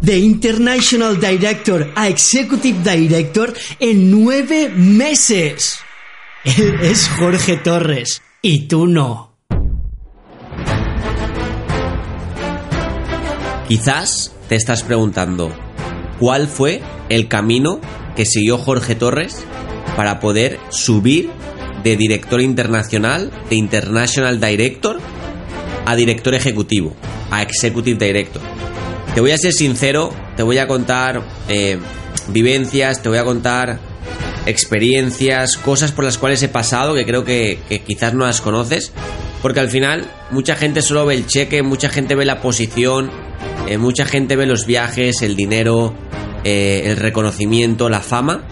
De International Director a Executive Director en nueve meses. Él es Jorge Torres y tú no. Quizás te estás preguntando, ¿cuál fue el camino que siguió Jorge Torres para poder subir de director internacional, de International Director, a director ejecutivo, a Executive Director? Te voy a ser sincero, te voy a contar eh, vivencias, te voy a contar experiencias, cosas por las cuales he pasado que creo que, quizás no las conoces. Porque al final mucha gente solo ve el cheque, mucha gente ve la posición, eh, mucha gente ve los viajes, el dinero, eh, el reconocimiento, la fama,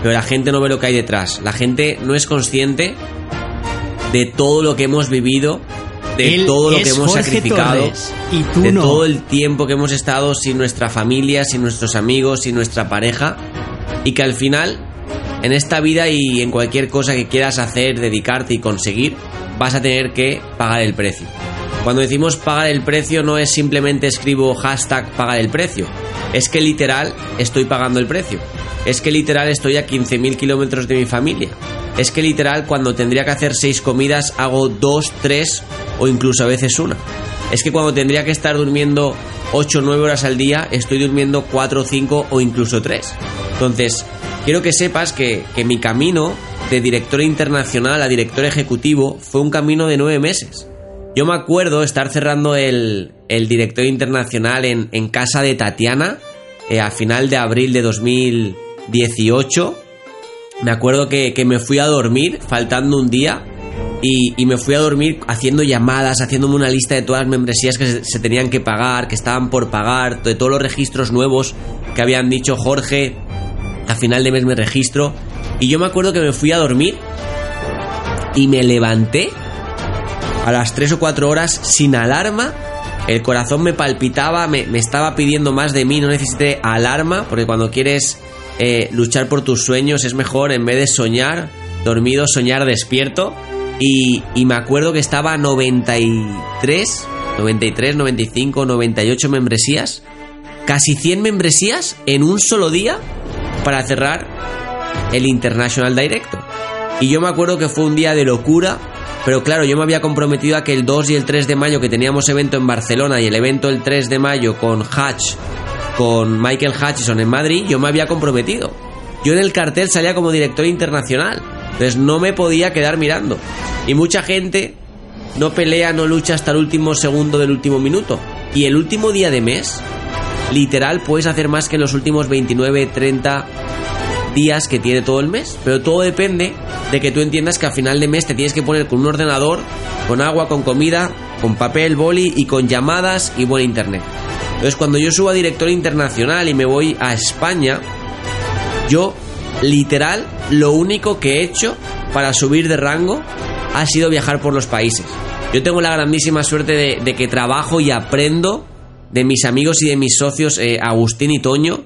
pero la gente no ve lo que hay detrás. La gente no es consciente de todo lo que hemos vivido, de Él todo lo que hemos Jorge sacrificado, Torres, y tú de no. todo el tiempo que hemos estado sin nuestra familia, sin nuestros amigos, sin nuestra pareja, y que al final, en esta vida y en cualquier cosa que quieras hacer, dedicarte y conseguir, vas a tener que pagar el precio. Cuando decimos pagar el precio no es simplemente escribo hashtag pagar el precio, es que literal estoy pagando el precio. Es que literal estoy a 15.000 kilómetros de mi familia. Es que literal cuando tendría que hacer seis comidas hago dos, tres o incluso a veces una. Es que cuando tendría que estar durmiendo 8 o 9 horas al día, estoy durmiendo 4 o 5 o incluso 3. Entonces, quiero que sepas que, que mi camino de director internacional a director ejecutivo fue un camino de 9 meses. Yo me acuerdo estar cerrando el, el director internacional en, en casa de Tatiana eh, a final de abril de 2018. Me acuerdo que, que me fui a dormir faltando un día y, y me fui a dormir haciendo llamadas, haciéndome una lista de todas las membresías que se, tenían que pagar, que estaban por pagar, de todos los registros nuevos que habían dicho Jorge. A final de mes me registro. Y yo me acuerdo que me fui a dormir y me levanté a las 3 o 4 horas sin alarma. El corazón me palpitaba, me, me estaba pidiendo más de mí, no necesité alarma, porque cuando quieres eh, luchar por tus sueños es mejor en vez de soñar dormido, soñar despierto. Y, y me acuerdo que estaba a 93, 93, 95, 98 membresías, casi 100 membresías en un solo día para cerrar el International Director. Y yo me acuerdo que fue un día de locura, pero claro, yo me había comprometido a que el 2 y el 3 de mayo que teníamos evento en Barcelona y el evento el 3 de mayo con Hatch, con Michael Hutchison en Madrid, yo me había comprometido. Yo en el cartel salía como director internacional, entonces no me podía quedar mirando. Y mucha gente no pelea, no lucha hasta el último segundo del último minuto. Y el último día de mes, literal, puedes hacer más que los últimos 29, 30 días que tiene todo el mes. Pero todo depende de que tú entiendas que a final de mes te tienes que poner con un ordenador, con agua, con comida, con papel, boli y con llamadas y buen internet. Entonces cuando yo subo a director internacional y me voy a España, yo literal lo único que he hecho para subir de rango ha sido viajar por los países. Yo tengo la grandísima suerte de, que trabajo y aprendo de mis amigos y de mis socios eh, Agustín y Toño.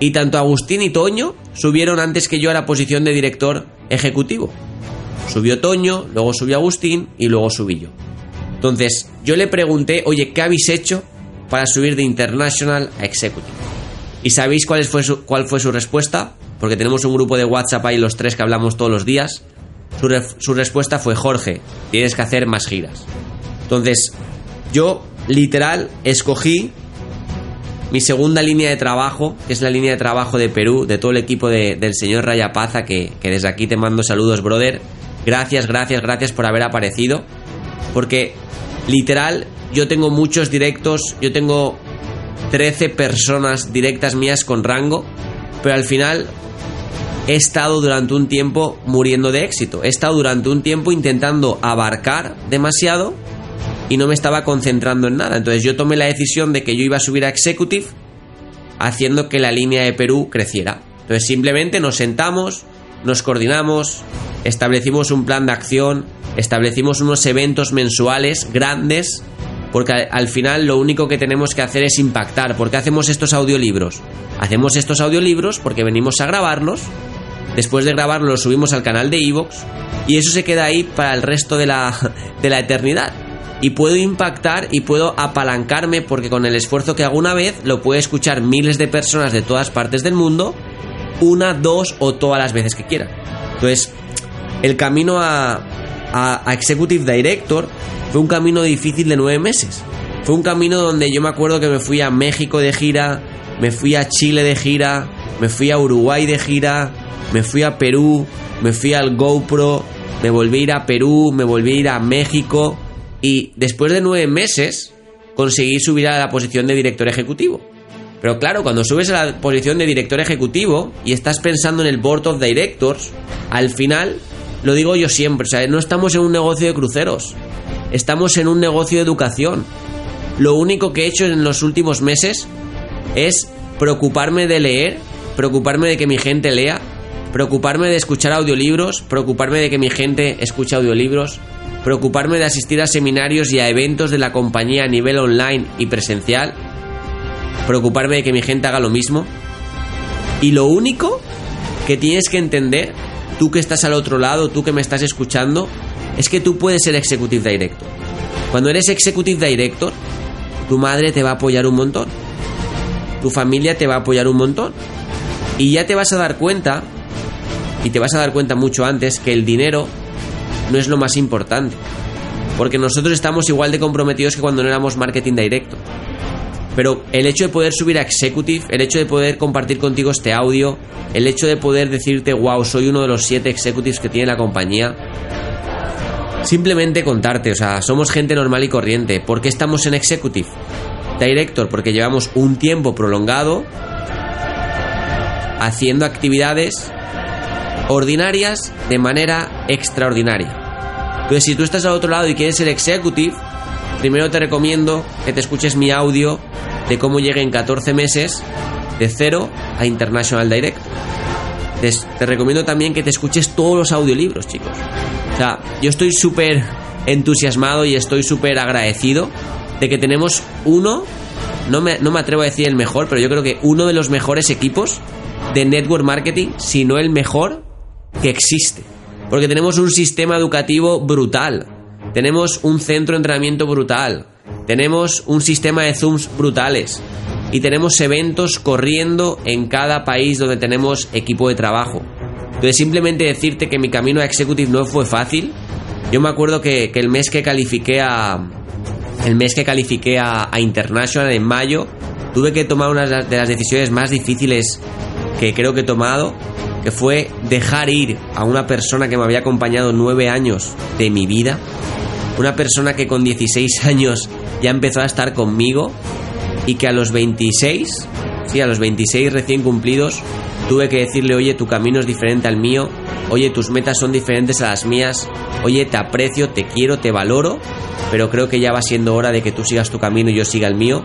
Y tanto Agustín y Toño subieron antes que yo a la posición de director ejecutivo. Subió Toño, luego subió Agustín y luego subí yo. Entonces, yo le pregunté, oye, ¿qué habéis hecho para subir de International a Executive? ¿Y sabéis cuál fue su, cuál fue su respuesta? Porque tenemos un grupo de WhatsApp ahí los tres que hablamos todos los días. Su, respuesta fue, Jorge, tienes que hacer más giras. Entonces, yo literal escogí mi segunda línea de trabajo, que es la línea de trabajo de Perú, de todo el equipo de- del señor Rayapaza, que desde aquí te mando saludos, brother. Gracias, gracias, gracias por haber aparecido. Porque literal, yo tengo muchos directos, yo tengo 13 personas directas mías con rango, pero al final he estado durante un tiempo muriendo de éxito. He estado durante un tiempo intentando abarcar demasiado y no me estaba concentrando en nada. Entonces yo tomé la decisión de que yo iba a subir a Executive haciendo que la línea de Perú creciera. Entonces simplemente nos sentamos, nos coordinamos, establecimos un plan de acción, establecimos unos eventos mensuales grandes, porque al final lo único que tenemos que hacer es impactar. ¿Por qué hacemos estos audiolibros? Hacemos estos audiolibros porque venimos a grabarlos, después de grabarlos los subimos al canal de Evox y eso se queda ahí para el resto de la, de la eternidad y puedo impactar y puedo apalancarme porque con el esfuerzo que hago una vez lo puede escuchar miles de personas de todas partes del mundo una, dos o todas las veces que quieran. Entonces, el camino a, a, Executive Director fue un camino difícil de nueve meses. Fue un camino donde yo me acuerdo que me fui a México de gira, me fui a Chile de gira, me fui a Uruguay de gira, me fui a Perú, me fui al GoPro, me volví a ir a Perú, me volví a ir a México y después de nueve meses conseguí subir a la posición de director ejecutivo. Pero claro, cuando subes a la posición de director ejecutivo y estás pensando en el board of directors, al final, lo digo yo siempre, o sea, no estamos en un negocio de cruceros, estamos en un negocio de educación. Lo único que he hecho en los últimos meses es preocuparme de leer, preocuparme de que mi gente lea, preocuparme de escuchar audiolibros, preocuparme de que mi gente escuche audiolibros, preocuparme de asistir a seminarios y a eventos de la compañía a nivel online y presencial, preocuparme de que mi gente haga lo mismo. Y lo único que tienes que entender, tú que estás al otro lado, tú que me estás escuchando, es que tú puedes ser Executive Director. Cuando eres Executive Director, tu madre te va a apoyar un montón. Tu familia te va a apoyar un montón. Y ya te vas a dar cuenta, y te vas a dar cuenta mucho antes, que el dinero no es lo más importante. Porque nosotros estamos igual de comprometidos que cuando no éramos marketing directo. Pero el hecho de poder subir a Executive, el hecho de poder compartir contigo este audio, el hecho de poder decirte, wow, soy uno de los siete executives que tiene la compañía, simplemente contarte, o sea, somos gente normal y corriente. ¿Por qué estamos en Executive? Director, porque llevamos un tiempo prolongado haciendo actividades ordinarias de manera extraordinaria. Entonces, si tú estás al otro lado y quieres ser executive, primero te recomiendo que te escuches mi audio de cómo llegué en 14 meses de cero a International Direct. Te, recomiendo también que te escuches todos los audiolibros, chicos. O sea, yo estoy súper entusiasmado y estoy súper agradecido de que tenemos uno, no me, no me atrevo a decir el mejor, pero yo creo que uno de los mejores equipos de network marketing, si no el mejor, que existe. Porque tenemos un sistema educativo brutal. Tenemos un centro de entrenamiento brutal. Tenemos un sistema de Zooms brutales. Y tenemos eventos corriendo en cada país donde tenemos equipo de trabajo. Entonces simplemente decirte que mi camino a Executive no fue fácil. Yo me acuerdo que, el mes que califiqué a... El mes que califiqué a, a International en mayo, tuve que tomar una de las decisiones más difíciles que creo que he tomado que fue dejar ir a una persona que me había acompañado nueve años de mi vida, una persona que con 16 años ya empezó a estar conmigo y que a los 26, sí, a los 26 recién cumplidos, tuve que decirle, oye, tu camino es diferente al mío, oye, tus metas son diferentes a las mías, oye, te aprecio, te quiero, te valoro, pero creo que ya va siendo hora de que tú sigas tu camino y yo siga el mío,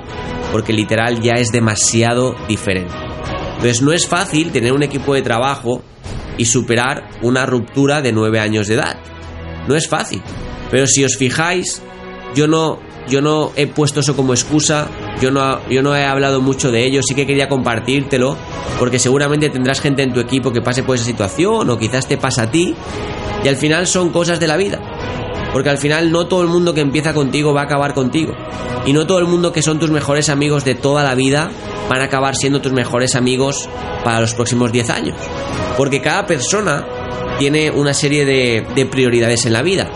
porque literal ya es demasiado diferente. Entonces no es fácil tener un equipo de trabajo y superar una ruptura de nueve años de edad. No es fácil. Pero si os fijáis, yo no, yo no he puesto eso como excusa, yo no, yo no he hablado mucho de ello, sí que quería compartírtelo, porque seguramente tendrás gente en tu equipo que pase por esa situación, o quizás te pasa a ti, y al final son cosas de la vida. Porque al final no todo el mundo que empieza contigo va a acabar contigo. Y no todo el mundo que son tus mejores amigos de toda la vida van a acabar siendo tus mejores amigos para los próximos 10 años. Porque cada persona tiene una serie de, prioridades en la vida.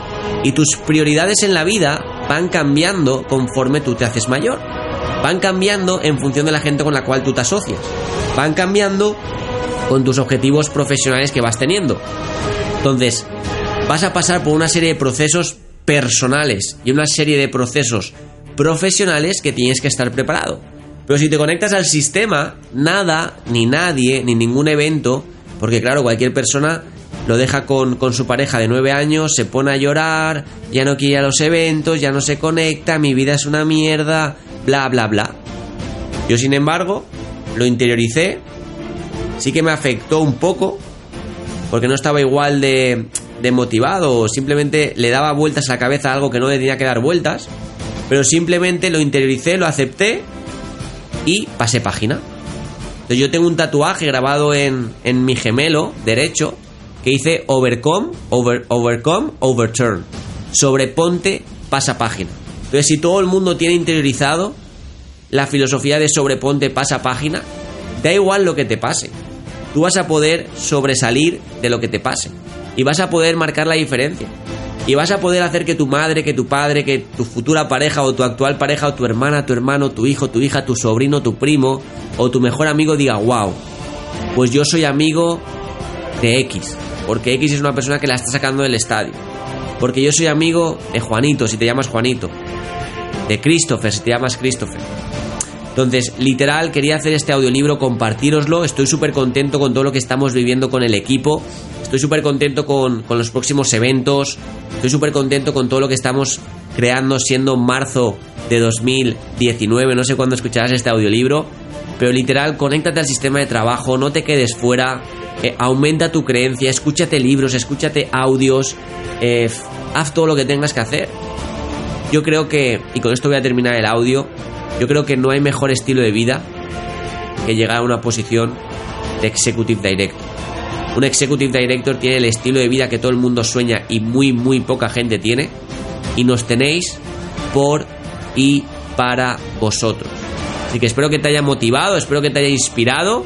Y tus prioridades en la vida van cambiando conforme tú te haces mayor. Van cambiando en función de la gente con la cual tú te asocias. Van cambiando con tus objetivos profesionales que vas teniendo. Entonces, vas a pasar por una serie de procesos personales y una serie de procesos profesionales que tienes que estar preparado. Pero si te conectas al sistema, nada, ni nadie, ni ningún evento, porque claro, cualquier persona lo deja con, con su pareja de nueve años, se pone a llorar, ya no quiere ir a los eventos, ya no se conecta, mi vida es una mierda, bla, bla, bla. Yo, sin embargo, lo interioricé, sí que me afectó un poco, porque no estaba igual de, de motivado, o simplemente le daba vueltas a la cabeza a algo que no le tenía que dar vueltas, pero simplemente lo interioricé, lo acepté y pasé página. Entonces yo tengo un tatuaje grabado en, en mi gemelo derecho que dice Overcome, over, Overcome, Overturn. Sobreponte, pasa página. Entonces si todo el mundo tiene interiorizado la filosofía de sobreponte, pasa página, da igual lo que te pase. Tú vas a poder sobresalir de lo que te pase. Y vas a poder marcar la diferencia. Y vas a poder hacer que tu madre, que tu padre, que tu futura pareja o tu actual pareja o tu hermana, tu hermano, tu hijo, tu hija, tu sobrino, tu primo o tu mejor amigo diga, wow, pues yo soy amigo de X. Porque X es una persona que la está sacando del estadio. Porque yo soy amigo de Juanito, si te llamas Juanito. De Christopher, si te llamas Christopher. Entonces, literal, quería hacer este audiolibro, compartiroslo. Estoy súper contento con todo lo que estamos viviendo con el equipo. Estoy súper contento con, con, los próximos eventos. Estoy súper contento con todo lo que estamos creando siendo marzo de 2019. No sé cuándo escucharás este audiolibro. Pero literal, conéctate al sistema de trabajo, no te quedes fuera. Eh, aumenta tu creencia, escúchate libros, escúchate audios. Eh, haz todo lo que tengas que hacer. Yo creo que, y con esto voy a terminar el audio, yo creo que no hay mejor estilo de vida que llegar a una posición de Executive Director. Un Executive Director tiene el estilo de vida que todo el mundo sueña y muy, muy poca gente tiene. Y nos tenéis por y para vosotros. Así que espero que te haya motivado, espero que te haya inspirado